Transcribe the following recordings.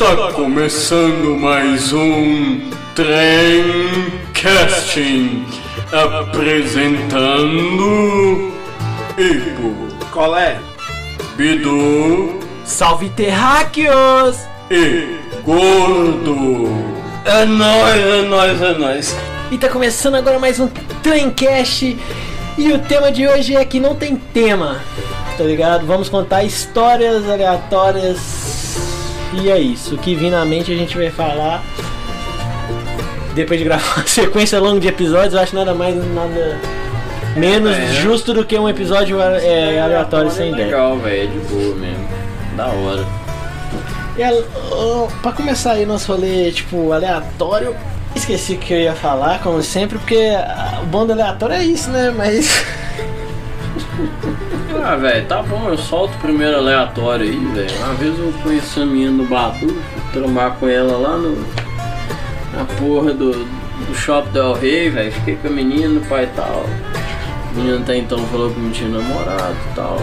Está começando mais um Trem Casting apresentando Ipo, Colé, Bidu Salve terráqueos! e Gordo. É nóis, é nóis, é nóis. E tá começando agora mais um Tremcast e o tema de hoje é que não tem tema, tá ligado? Vamos contar histórias aleatórias e é isso. O que vir na mente a gente vai falar. Depois de gravar uma sequência longa de episódios, eu acho nada mais, nada menos É. justo do que um episódio é, aleatório sem ideia. Legal, velho, é de boa mesmo. Da hora. E a- pra começar aí nosso rolê, tipo, aleatório, esqueci o que eu ia falar, como sempre, porque o bom do aleatório é isso, né? Mas. Ah, velho, tá bom, eu solto o primeiro aleatório aí, velho. Uma vez eu conheci a menina no Badu, trombar com ela lá no. na porra do, do shopping Del Rey, velho. Fiquei com a menina, pai e tal. A menina até então falou que não tinha namorado e tal.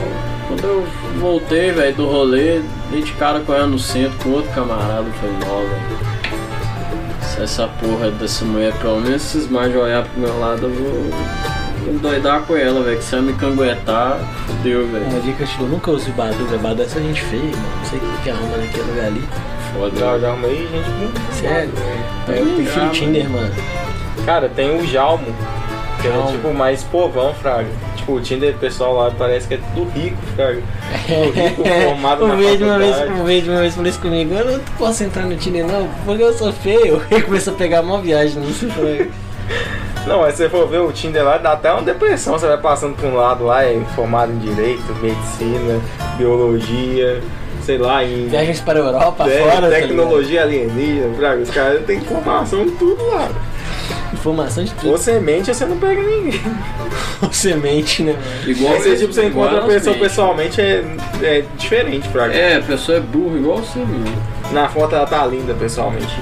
Quando eu voltei, velho, do rolê, dei de cara com ela no centro com outro camarada, não, velho. Se essa porra dessa mulher pelo menos cismar de olhar pro meu lado, eu vou. Endoidar com ela, velho. Que se ela me canguetar, fudeu, velho. Uma dica dou, nunca use Badu, velho. Badu é essa gente feia, mano. Não sei o que que arruma naquele lugar ali. Foda, já, já arrumei gente. Sério? É, Eu prefiro o Tinder, mano. Cara, tem o Jalmo, que Jalmo. é tipo mais povão, Fraga. Tipo, o Tinder pessoal lá parece que é tudo rico, Fraga. Tudo rico, formado o na Verde uma vez, faculdade. o Verde uma vez falou isso comigo, eu não posso entrar no Tinder não, porque eu sou feio. Ele começou a pegar uma viagem nisso. falei, Não, mas se você for ver o Tinder lá, dá até uma depressão. Você vai passando por um lado lá, é formado em Direito, Medicina, Biologia, sei lá, em Viagens para a Europa, é, fora, tá tecnologia alienígena, Fraga. Os caras têm informação de tudo lá. Informação de Ou tudo. você mente ou você não pega ninguém. Semente, né? Igual você, tipo, você igual encontra a pessoa mentem. pessoalmente, é, é diferente, Fraga. É, a pessoa é burra igual você mesmo. Na foto ela tá linda pessoalmente.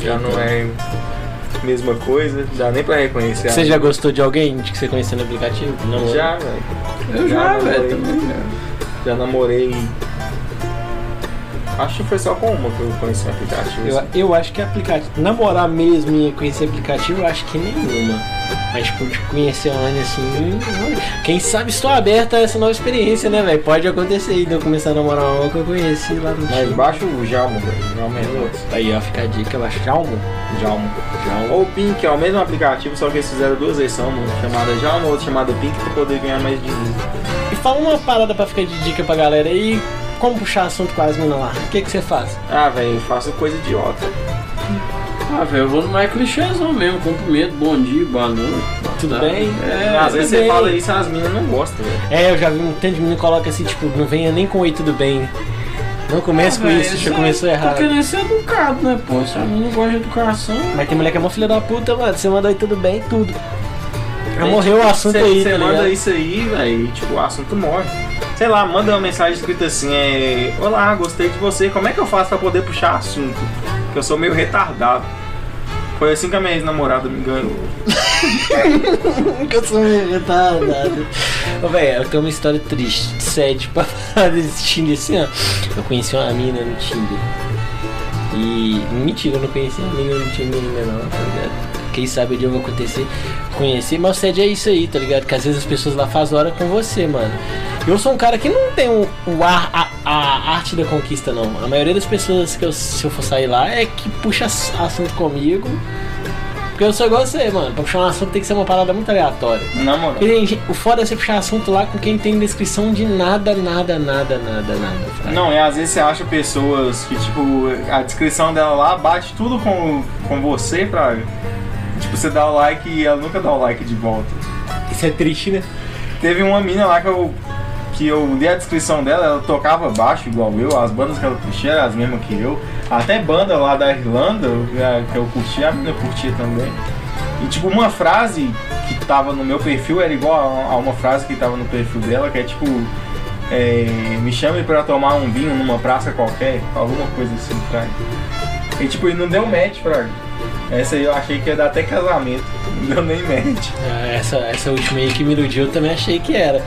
Já não é mesma coisa, dá nem pra reconhecer Você já gostou de alguém de que você conheceu no aplicativo? Não. Já, velho. Eu Já velho, também já. Já namorei. Acho que foi só com uma que eu conheci o aplicativo. Eu, assim. eu acho que aplicativo. Namorar mesmo e conhecer aplicativo, eu acho que nenhuma. Mas, tipo, de conhecer online assim. Quem sabe estou aberta a essa nova experiência, né, velho? Pode acontecer de eu começar a namorar uma que eu conheci lá no Mas baixa o Jalmo, velho. Jalmo é louco. Aí, ó, fica a dica, baixa Jalmo. Jalmo. Jalmo. Ou o Pink, é o mesmo aplicativo, só que eles fizeram duas versões, uma chamada Jalmo, outra chamada Pink, pra poder ganhar mais dinheiro. E fala uma parada pra ficar de dica pra galera aí. Como puxar assunto com as minas lá? O que que você faz? Ah, velho, eu faço coisa idiota. Ah, velho, eu vou no mais clichêzão mesmo. Cumprimento, bom dia, boa noite. Tudo tarde. bem? É, Às vezes você bem. fala isso, as meninas não gostam, velho. É, eu já vi um tanto de menino que coloca assim, tipo, não venha nem com oi, tudo bem. Não comece com Ah, isso, já você começou Tá errado. querendo ser educado, né, pô? Se a menina não gosta de educação. Mas tem mulher que é uma filha da puta, mano. Você manda oi, tudo bem, tudo. Já Aí, morreu o assunto cê- aí, Você tá manda ligado? isso aí, velho, tipo, o assunto morre. Sei lá, manda uma mensagem escrita assim, é... Olá, gostei de você, como é que eu faço pra poder puxar assunto? Porque eu sou meio retardado. Foi assim que a minha ex-namorada me enganou. eu sou meio retardado. Ô, velho, eu tenho uma história triste, sad, pra falar desse Tinder assim, ó. Eu conheci uma mina no Tinder. E. Mentira, eu não conheci a mina no Tinder não, tá ligado? Quem sabe o dia eu vou acontecer, conhecer, mas o sad é isso aí, tá ligado? Que às vezes as pessoas lá fazem hora com você, mano. Eu sou um cara que não tem o, o ar, a, a arte da conquista, não. A maioria das pessoas que eu, se eu for sair lá é que puxa ass- assunto comigo. Porque eu sou igual você, mano. Pra puxar um assunto tem que ser uma parada muito aleatória. Porque tem gente- o foda é você puxar assunto lá com quem tem descrição de nada, nada, nada, nada, nada. fraga. Não, e às vezes você acha pessoas que, tipo, a descrição dela lá bate tudo com, com você, pra. Tipo, você dá o like e ela nunca dá o like de volta. Isso é triste, né? Teve uma mina lá que eu, que eu li a descrição dela, ela tocava baixo igual eu, as bandas que ela curtia eram as mesmas que eu. Até banda lá da Irlanda eh, que eu curtia, a mina curtia também. E tipo, uma frase que tava no meu perfil era igual a uma frase que tava no perfil dela, que é tipo. é, me chame pra tomar um vinho numa praça qualquer, alguma coisa assim, fraga. E tipo, e não deu match, fraga. Essa aí eu achei que ia dar até casamento, não deu nem. Ah, Essa, essa última aí que me iludiu eu também achei que era.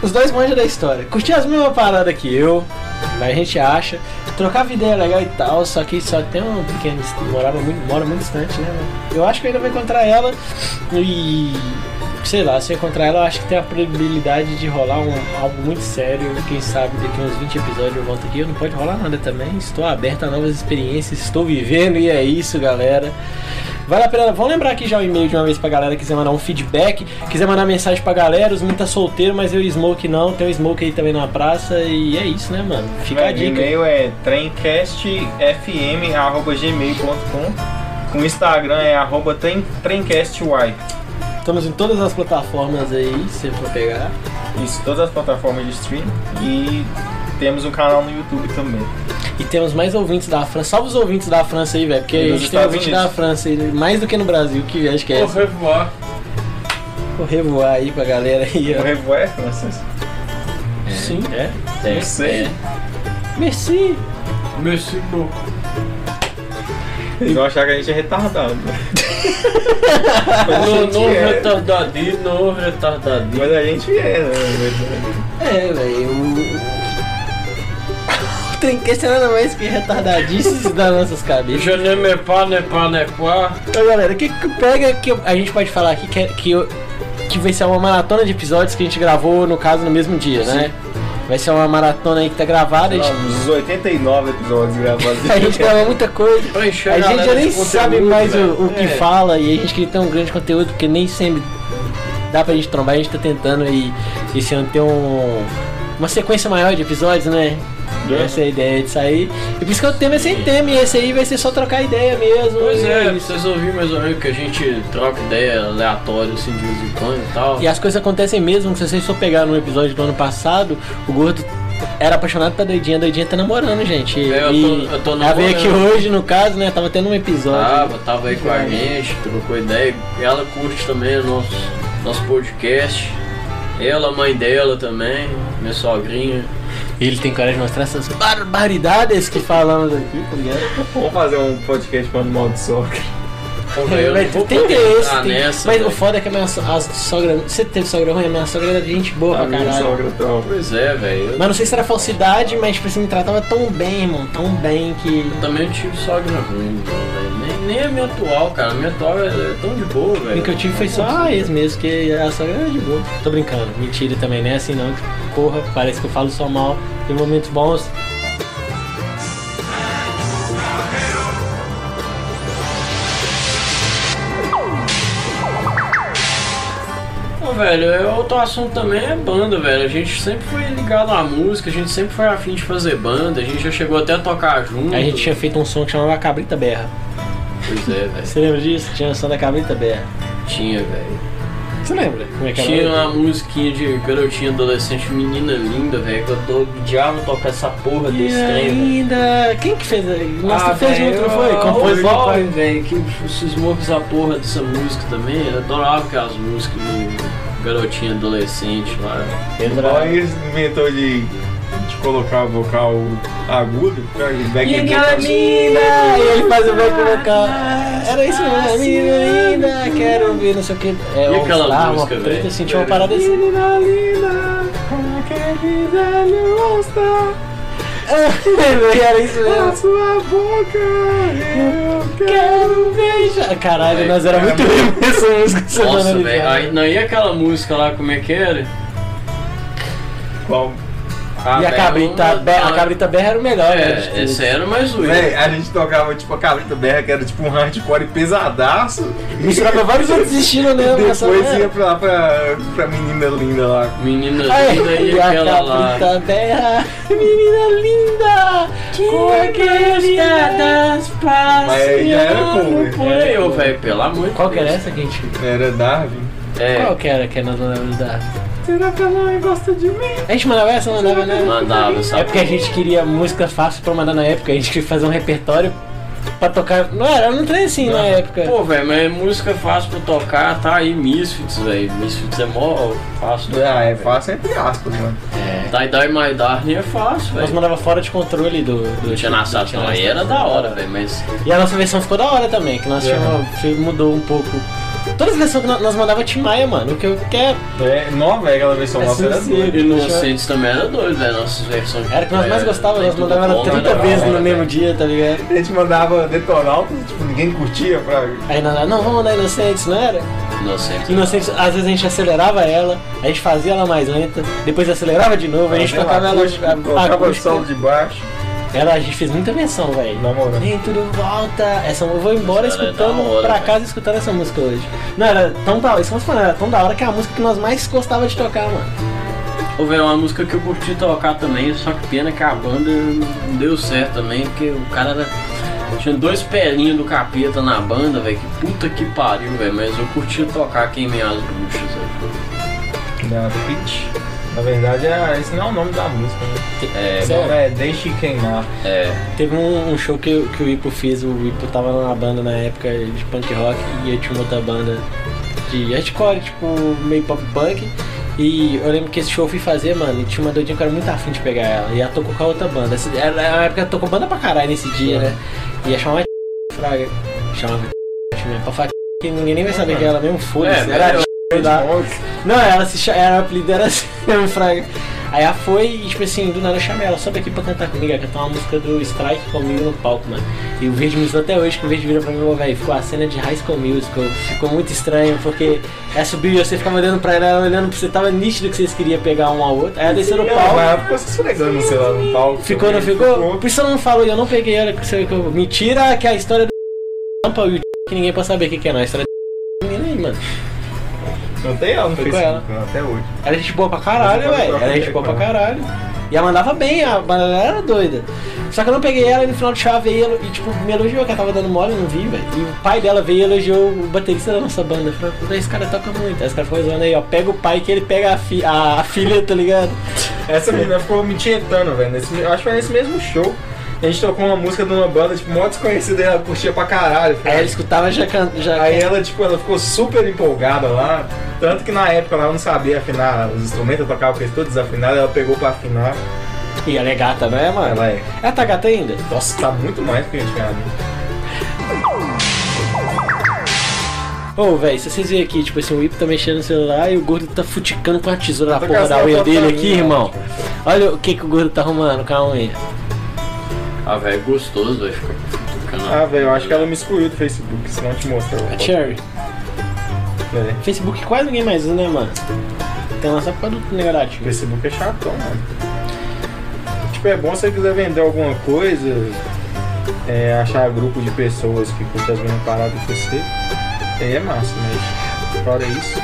Os dois manjam da história. Curti as mesmas paradas que eu, mas a gente acha. trocava ideia legal e tal, só que só tem uma pequena. morava muito, mora muito distante, né? Eu acho que eu ainda vou encontrar ela e. Sei lá, se eu encontrar ela, eu acho que tem a probabilidade de rolar um, algo muito sério. Quem sabe daqui uns 20 episódios eu volto aqui. Não pode rolar nada também. Estou aberto a novas experiências, estou vivendo e é isso, galera. Vale a pena. Vamos lembrar aqui já o e-mail de uma vez pra galera que quiser mandar um feedback, quiser mandar mensagem pra galera. Os meninos tá solteiro, mas eu e Smoke não. Tem o Smoke aí também na praça. E é isso, né, mano? Fica a O dica. e-mail é tremcastfm.gmail.com O Instagram é arroba trem- tremcasty. Estamos em todas as plataformas aí, se você for pegar. Isso, todas as plataformas de stream. E temos um canal no YouTube também. E temos mais ouvintes da França. Salve os ouvintes da França aí, velho. Porque a gente tem Estados ouvinte Unidos. da França aí, mais do que no Brasil, que viagem que é Au essa. revoir. Vou revoar aí pra galera aí, O ó. Revo é francês? Sim. É? Não sei. Merci. Merci beaucoup. Eles vão achar que a gente é retardado. Mas a Não, gente não é. retardadinho, não retardadinho. Mas a gente é, né? É, velho. O... o Trinquete é nada mais que retardadices das nossas cabeças. Je ne me pas, ne pas, ne pas. Então, galera, o que, que pega que a gente pode falar aqui que, é- que, que vai ser uma maratona de episódios que a gente gravou, no caso, no mesmo dia, né? Vai ser uma maratona aí que tá gravada. A gente, Uns 89 episódios gravados. a gente gravou muita coisa. Pra encher A gente já nem sabe mais o, velho. o que É. fala e a gente queria ter um grande conteúdo, porque nem sempre dá pra gente trombar. A gente tá tentando aí esse ano ter um, uma sequência maior de episódios, né? E Essa é a ideia de sair. E por isso que o tema é sem tema, e esse aí vai ser só trocar ideia mesmo. Pois é, isso. vocês ouvirem mais ou menos que a gente troca ideia aleatória assim de vez em quando e tal. E as coisas acontecem mesmo, se vocês for pegar no episódio do ano passado, o gordo era apaixonado pela doidinha, a doidinha tá namorando, gente. É, eu tô- eu tô ela veio aqui namorando. hoje, no caso, né? Tava tendo um episódio. Tava, tava aí com a gente, trocou ideia. Ela curte também o nosso, nosso podcast. Ela, a mãe dela também, minha sogrinha. Ele tem coragem de mostrar essas barbaridades que falamos aqui, tá ligado? Vamos fazer um podcast falando mal de sogra. Velho, eu tem desse, tem- nessa, Mas velho. o foda é que a minha so- a sogra. Você teve sogra ruim? A minha sogra era gente boa A pra minha caralho. sogra tá. Pois é, velho. Eu Mas não sei se era falsidade, mas tipo assim, me tratava tão bem, irmão, tão bem que. também não tive sogra ruim, velho. Nem, nem a minha atual, cara. A minha atual é, é tão de boa, O velho. que eu tive foi só a ex mesmo, que a sogra era de boa. Tô brincando, mentira também, não é assim não. Porra, parece que eu falo só mal. Tem momentos bons. Ô, velho, é outro assunto também é banda, velho. A gente sempre foi ligado à música, a gente sempre foi afim de fazer banda, a gente já chegou até a tocar junto. A gente tinha feito um som que chamava Cabrita Berra. Pois é, velho. Você lembra disso? Tinha o som da Cabrita Berra. Tinha, velho. Você lembra? Como é que era? Tinha uma musiquinha de garotinha adolescente, menina linda, velho, que eu tô odiava tocar essa porra desse E trem, ainda. Quem que fez? Nossa, Ah, fez junto, não foi? o Compôs junto. velho, que os smokes a porra dessa música também. Eu adorava aquelas músicas de garotinha adolescente lá. Igual eles inventou de colocar vocal agudo. back E aquela menina! E ele faz o back vocal. Era isso mesmo, menina linda, quero ver, não sei o que. É, E aquela lá, música, uma treta, velho? assim, tinha uma parada assim. Menina linda, como quer dizer lhe mostrar E era isso a mesmo. sua boca. Eu Quero beijar. Caralho, Velho, nós era muito cara, ruim essa música. Nossa, velho. não, e aquela música lá, como é que era? Qual? E a cabrita, uma- Be- a cabrita berra era o melhor, né? É, tudo. esse era mais zoeiro. Véi, a gente tocava tipo a Cabrita Berra, que era tipo um hardcore pesadaço. Misturava vários outros estilos, né? Depois essa- ia pra lá pra, pra menina linda lá. Menina Ai, linda e e a aquela lá. cabrita berra, menina linda, com aquele das Mas aí já era cover. Por aí, ô, velho, pelo amor de Qual que era Deus. essa que a gente... Era Darwin. É, Qual que era que nós mandávamos dar? Será que ela não gosta de mim? A gente mandava essa, mandava, né? mandava, sabe? É porque a gente queria música fácil pra mandar na época, a gente queria fazer um repertório pra tocar. Não era, não tem assim na época. Pô, velho, mas música fácil pra tocar, tá aí Misfits, velho. Misfits é mó fácil. de Ah, tocar, é fácil entre aspas, mano. Die Die My Darling é fácil, Nós velho. mandava fora de controle do. do Tinha na Tinha aí era da hora, velho, mas E a nossa versão ficou da hora também, que nós É. tínhamos, mudou um pouco Todas as versões que nós, nós mandava Tim Maia, mano. O que eu quero. É, nova, velho, aquela versão É nossa era doida. Inocentes também era doido, velho. Nossas versões. Era o que nós mais É, gostávamos, nós bom, 30 né? vezes no mesmo dia, tá ligado? A gente mandava detonautas, tipo, ninguém curtia pra. Aí nós, não, vamos mandar Inocentes, não era? Inocentes. Inocentes, às vezes a gente acelerava ela, a gente fazia ela mais lenta, depois acelerava de novo, a gente Fazia tocava ela a- colocava o solo de baixo. Ela, a gente fez muita versão, velho. Na moral. Nem tudo volta. Essa, eu vou embora Essa era escutando hora, pra casa escutando essa música hoje. Não, era tão da hora, isso falando, era tão da hora que é a música que nós mais gostava de tocar, mano. Ô, velho, uma música que eu curti tocar também, só que pena que a banda não deu certo também, porque o cara era. Tinha dois pelinhos do capeta na banda, velho. Que puta que pariu, velho. Mas eu curtia tocar Queimei as Bruxas, velho. Da Pitch. Na verdade, é, esse não é o nome da música, né? É, O nome é Deixe Queimar. é. Teve um, um show que, que o Ipo fez, o Ipo tava numa banda na época de punk rock e eu tinha uma outra banda de hardcore, tipo, meio pop punk. E eu lembro que esse show eu fui fazer, mano, e tinha uma doidinha que eu era muito afim de pegar ela. E ela tocou com a outra banda. Essa, era uma época ela tocou banda pra caralho nesse dia, né? E ia chamar Fraga. Chamava mesmo. Pra falar que ninguém nem vai saber que ela mesmo, foda-se. É, era velho, da- Não, ela se chama, era o apelido dela assim, Fraga. Aí ela foi e, tipo assim, do nada eu chamei ela, sobe aqui pra cantar comigo, ela cantar uma música do Strike comigo no palco, mano. E o Verde me zoou até hoje, que o Verde vira pra mim, ô, velho, ficou a cena de High School Musical, ficou muito estranho, porque ela subiu e você ficava olhando pra ela, ela olhando pra você, tava nítido que vocês queriam pegar um ao outro. Aí ela desceu no palco. mas ela ficou se esfregando, sei lá, no palco. Ficou, não ficou? Por isso eu não falo, eu não peguei ela. que eu- Mentira que a história do e que ninguém pode saber o que, que é, não. A história do menina aí, mano. Não tem ela no Foi com Facebook, não, até hoje. Era gente boa pra caralho, eu velho. tava Era gente boa pra caralho. E ela mandava bem, a dela era doida. Só que eu não peguei ela e no final do show ela veio e tipo, me elogiou que ela tava dando mole, eu não vi, velho. E o pai dela veio e elogiou o baterista da nossa banda. Falou, "Pô, esse cara toca muito. Aí esse cara foi zoando aí, ó. Pega o pai que ele pega a, fi- a, a filha, tá ligado? Essa menina ficou me tietando, velho. nesse- Acho que foi nesse mesmo show. A gente tocou uma música de uma banda, tipo, mó desconhecida e ela curtia pra caralho. Aí ela escutava já can- já. Aí ela, tipo, ela ficou super empolgada lá. Tanto que na época ela não sabia afinar os instrumentos, eu tocava com eles todos desafinados, ela pegou pra afinar. E ela é gata, não é, mano? Ela é. Ela tá gata ainda? Nossa, tá muito mais do que a gente ganhava. Ô, velho, se vocês verem aqui, tipo assim, o Ipo tá mexendo no celular e o gordo tá futicando com a tesoura da porra da unha dele aqui, irmão. Olha o que, que o gordo tá arrumando com a unha. Ah, velho, gostoso, velho. Ficar ficando- Ah, velho, eu acho que ela me excluiu do Facebook, senão eu te mostro. A Cherry. É. Facebook quase ninguém mais usa, né, mano? Tem lá só por causa do negativo. Facebook é chatão, mano. Tipo, é bom se você quiser vender alguma coisa, é, achar grupo de pessoas que curtem as mesmas paradas que você. Aí é massa, mas fora isso.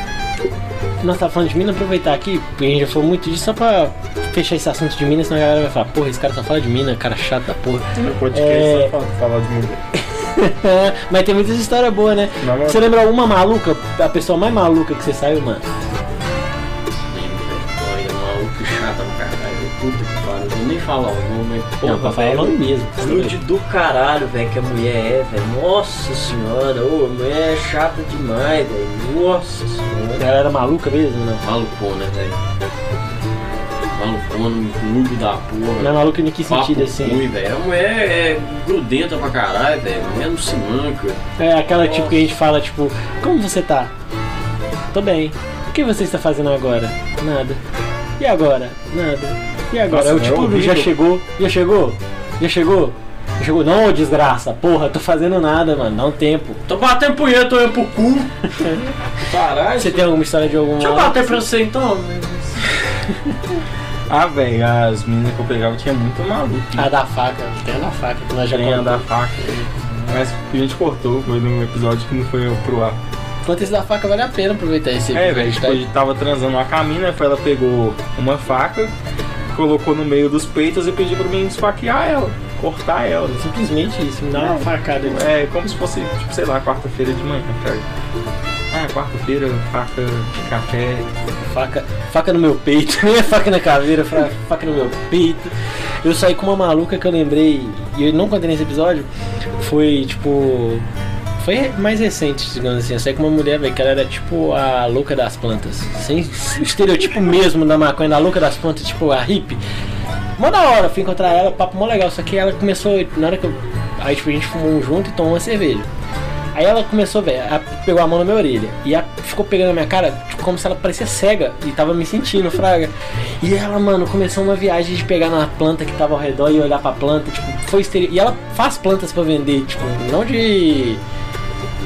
Nós tá falando de mina, aproveitar aqui, porque a gente já falou muito disso, só pra fechar esse assunto de mina, senão a galera vai falar, porra, esse cara só fala de mina, cara chato da porra. No podcast É. só fala, de mulher. Mas tem muitas histórias boas, né? Na moral. Você lembra uma maluca, a pessoa mais maluca que você saiu, mano? Olha, maluco chato pra caralho. Puta que pariu. Vou nem falar o nome, mas Não, pra falar o nome mesmo. Nude do caralho, velho, que a mulher é, velho. Nossa senhora, ô, a mulher é chata demais, velho. Nossa senhora. galera maluca mesmo, não? Malucona, velho. Malucona, nude da porra. Não é maluca em que sentido, assim? ruim, velho. A mulher é grudenta pra caralho, velho. A mulher não se manca. É aquela tipo que a gente fala, tipo, como você tá? Tô bem. O que você está fazendo agora? Nada. E agora? Nada. E agora? Nossa, eu é tipo, horrível. já chegou? Já chegou? Já chegou? Já chegou? Não, desgraça, porra, tô fazendo nada, mano, dá um tempo. Tô batendo punheta, tô indo pro cu. Caralho. Você tem alguma história de alguma. Deixa eu bater pra você então. Ah, velho, as meninas que eu pegava tinha muito maluco. A da faca, tem a da faca, que nós já Tem a da faca. Mas a gente cortou, foi num episódio que não foi pro ar. Enquanto esse da faca vale a pena aproveitar esse É, velho, tipo, tá? a gente tava transando uma caminha, foi ela pegou uma faca, colocou no meio dos peitos e pediu pra mim esfaquear ela, cortar ela. Simplesmente isso, me dá uma facada ali. É como se fosse, tipo, sei lá, quarta-feira de manhã, cara. Ah, quarta-feira, faca, café. Faca, faca no meu peito, é faca na caveira, fra- faca no meu peito. Eu saí com uma maluca que eu lembrei, e eu não contei nesse episódio, foi tipo. Foi mais recente, digamos assim. Eu saí com uma mulher, velho, que ela era tipo a louca das plantas. Sem estereotipo mesmo da maconha, da louca das plantas, tipo a hippie. Mó da hora, fui encontrar ela, papo mó legal. Só que ela começou, na hora que eu. Aí tipo, a gente fumou um junto e tomou uma cerveja. Aí ela começou, velho, pegou a mão na minha orelha. E ficou pegando a minha cara, tipo, como se ela parecia cega. E tava me sentindo, fraga. E ela, mano, começou uma viagem de pegar na planta que tava ao redor e olhar pra planta. Tipo, foi esteri... E ela faz plantas pra vender, tipo, não de.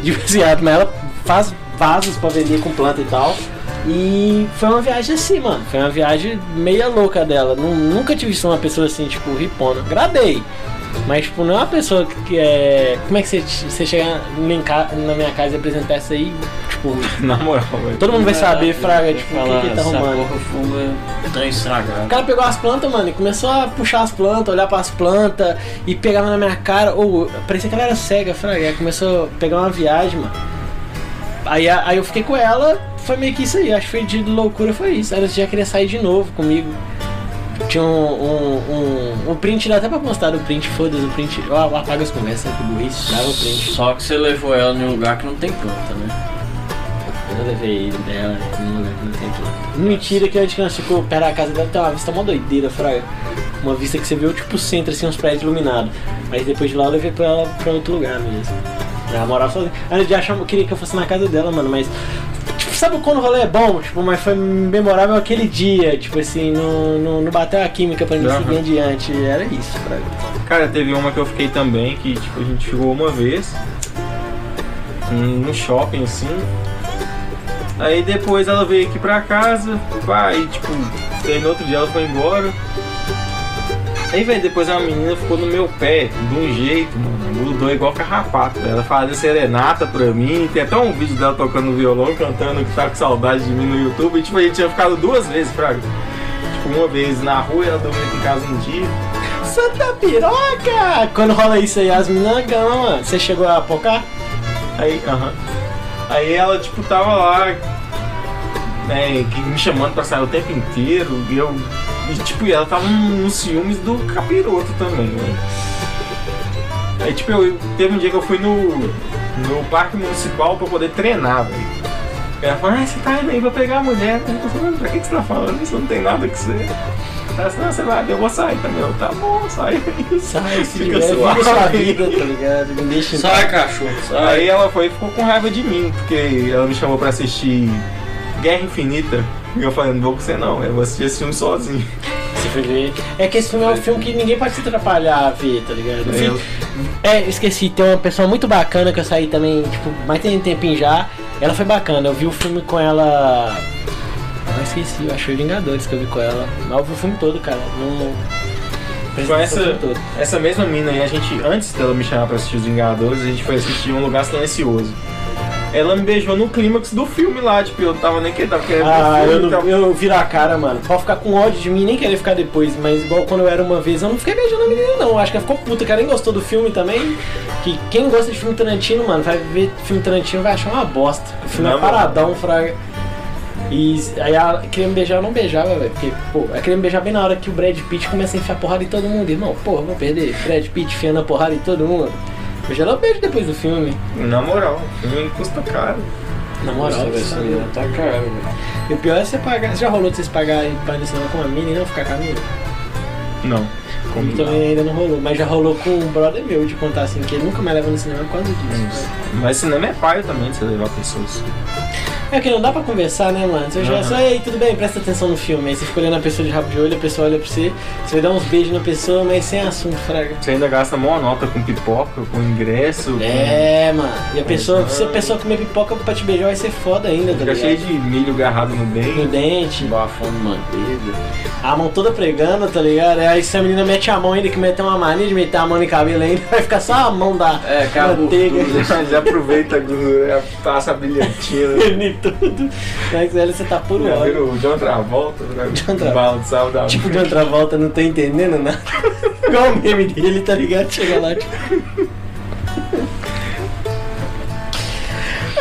de baseado, mas ela faz vasos pra vender com planta e tal. E foi uma viagem assim, mano. Foi uma viagem meia louca dela. Nu- Nunca tive visto uma pessoa assim, tipo, ripona. Gradei. Mas, tipo, não é uma pessoa que- que é. Como é que você, você chegar na minha casa e apresentar isso aí? Tipo, Na moral, velho. todo mundo vai saber, Fraga, tipo, o que, que ele tá essa arrumando. porra fuma tá estragado. O cara pegou as plantas, mano, e começou a puxar as plantas, olhar pras plantas e pegava na minha cara. Ou parecia que ela era cega, fraga. Aí começou a pegar uma viagem, mano. Aí, aí eu fiquei com ela, foi meio que isso aí. Acho que foi de loucura, foi isso. Aí ela já queria sair de novo comigo. Tinha um, um, um, um print, dá até pra postar o print, foda-se, o print. Eu apago as conversas, que burrice, dava o print. Só que você levou ela em um lugar que não tem planta, né? Eu levei dela num lugar que não tem planta. Mentira que que nós ficou perto da casa dela tem uma vista mó doideira, fraga. Uma vista que você viu tipo o centro, assim, uns prédios iluminados. Mas depois de lá eu levei pra ela pra outro lugar mesmo. Ela morava sozinha. Ela já achava, queria que eu fosse na casa dela, mano, mas. Sabe quando o rolê é bom? Tipo, mas foi memorável aquele dia. Tipo assim, não, não, não bateu a química pra mim seguir adiante. Era isso, fraga. Cara, teve uma que eu fiquei também, que tipo, a gente ficou uma vez num shopping assim. Aí depois ela veio aqui pra casa, aí tipo, aí no outro dia ela foi embora. Aí, velho, depois a menina ficou no meu pé, de um jeito, mano, grudou igual carrapato. Ela fazia serenata pra mim, tem até um vídeo dela tocando violão, cantando que tá com saudade de mim no YouTube. E tipo, a gente tinha ficado duas vezes, fraga. Tipo, uma vez na rua e ela dormiu aqui em casa um dia. Santa piroca! Quando rola isso aí, as meninas mano. Você chegou a pocar? Aí, aham. Aí ela, tipo, tava lá, né, me chamando pra sair o tempo inteiro, e eu. E, tipo, ela tava nos ciúmes do capiroto também, né? Aí, tipo, eu, teve um dia que eu fui no, no parque municipal pra poder treinar, velho. Ela falou, ah, você tá indo aí pra pegar a mulher. Eu falei, pra que, que você tá falando isso? Não tem nada que você. Ela falou, não, você vai, eu vou sair também. Eu, tá bom, sai aí. Sai, Fica tiver, suave. sua vida, tá ligado? Me deixa em Sai, cachorro, sai. Aí ela foi e ficou com raiva de mim, porque ela me chamou pra assistir Guerra Infinita. E eu falei, não vou com você não, eu vou assistir esse filme sozinho. Ver. É que esse filme é um filme que ninguém pode se atrapalhar a ver, tá ligado? Filme- É, esqueci, tem uma pessoa muito bacana que eu saí também, tipo, mais tem um tempinho já. Ela foi bacana, eu vi o filme com ela. Eu esqueci, eu foi Vingadores que eu vi com ela. Mas eu vi o filme todo, cara. Não. Com essa, O filme todo. essa mesma mina aí, a gente, antes dela me chamar pra assistir Os Vingadores, a gente foi assistir Um Lugar Silencioso. Ela me beijou no clímax do filme lá, tipo, eu tava nem querendo, tava querendo Ah, filme, eu, não, tava- eu viro a cara, mano. Pode ficar com ódio de mim nem querer ficar depois, mas igual quando eu era uma vez, eu não fiquei beijando a menina, não. Acho que ela ficou puta, que ela nem gostou do filme também. Que quem gosta de filme Tarantino, mano, vai ver filme Tarantino vai achar uma bosta. O filme Não, é paradão, fraga. E aí ela queria me beijar, eu não beijava, velho. Porque, pô, ela queria me beijar bem na hora que o Brad Pitt começa a enfiar porrada em todo mundo. Irmão, porra, vou perder. Brad Pitt enfiando a porrada em todo mundo. Beijar ela beijo depois do filme. Na moral, o filme custa caro. Na moral, Nossa, você tá tá caro, velho. E o pior é você pagar. Já rolou de vocês pagarem pra ir no cinema com uma mina e não ficar com a mina? Não. Comigo também ainda não rolou, mas já rolou com um brother meu de contar assim que ele nunca mais leva no cinema por causa disso. Mas cinema é paio também de você levar pessoas. É que não dá pra conversar, né, mano? Você já Aham. só, ei, tudo bem, presta atenção no filme. Aí você fica olhando a pessoa de rabo de olho, a pessoa olha pra você, você vai dar uns beijos na pessoa, mas sem assunto, fraga. Você ainda gasta mó nota com pipoca, com ingresso. com- É, mano. E a pessoa, Uhum. se a pessoa comer pipoca pra te beijar, vai ser foda ainda, tá Fica ligado? cheio de milho agarrado no No dente. dente, Bafando manteiga. a mão toda pregando, tá ligado? Aí se a menina mete a mão ainda, que mete uma mania de meter a mão no cabelo ainda, vai ficar só a mão da É, acabou manteiga. tudo. Já, já aproveita a gordura, já passa a brilhantina. tudo. Mas velho, você tá puro óleo. vira o John Travolta, né? John Travolta. sal da Tipo, de outra volta, não tô entendendo nada. Igual o meme dele, tá ligado? Chega lá, tipo...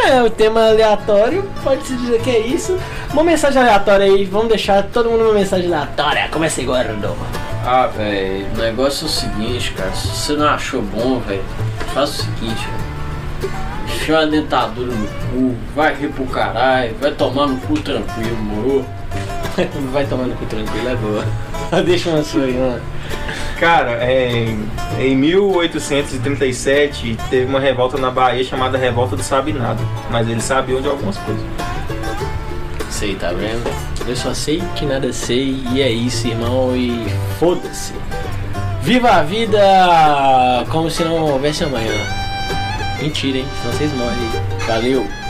É, o tema aleatório, pode-se dizer que é isso. Uma mensagem aleatória aí, vamos deixar todo mundo uma mensagem aleatória. Comece gordo. Ah, velho, o negócio é o seguinte, cara. Se você não achou bom, velho, faz o seguinte, velho. Enfia uma dentadura no cu, vai rir pro caralho, vai tomar no cu tranquilo, morou? Vai tomando cu tranquilo, é boa. Deixa uma sua aí, mano. Cara, é, em 1837 teve uma revolta na Bahia chamada Revolta do Sabe Nada. Mas eles sabiam de algumas coisas. Sei, tá vendo? Eu só sei que nada sei e é isso, irmão, e foda-se. Viva a vida como se não houvesse amanhã. Mentira, hein? Senão vocês morrem. Valeu!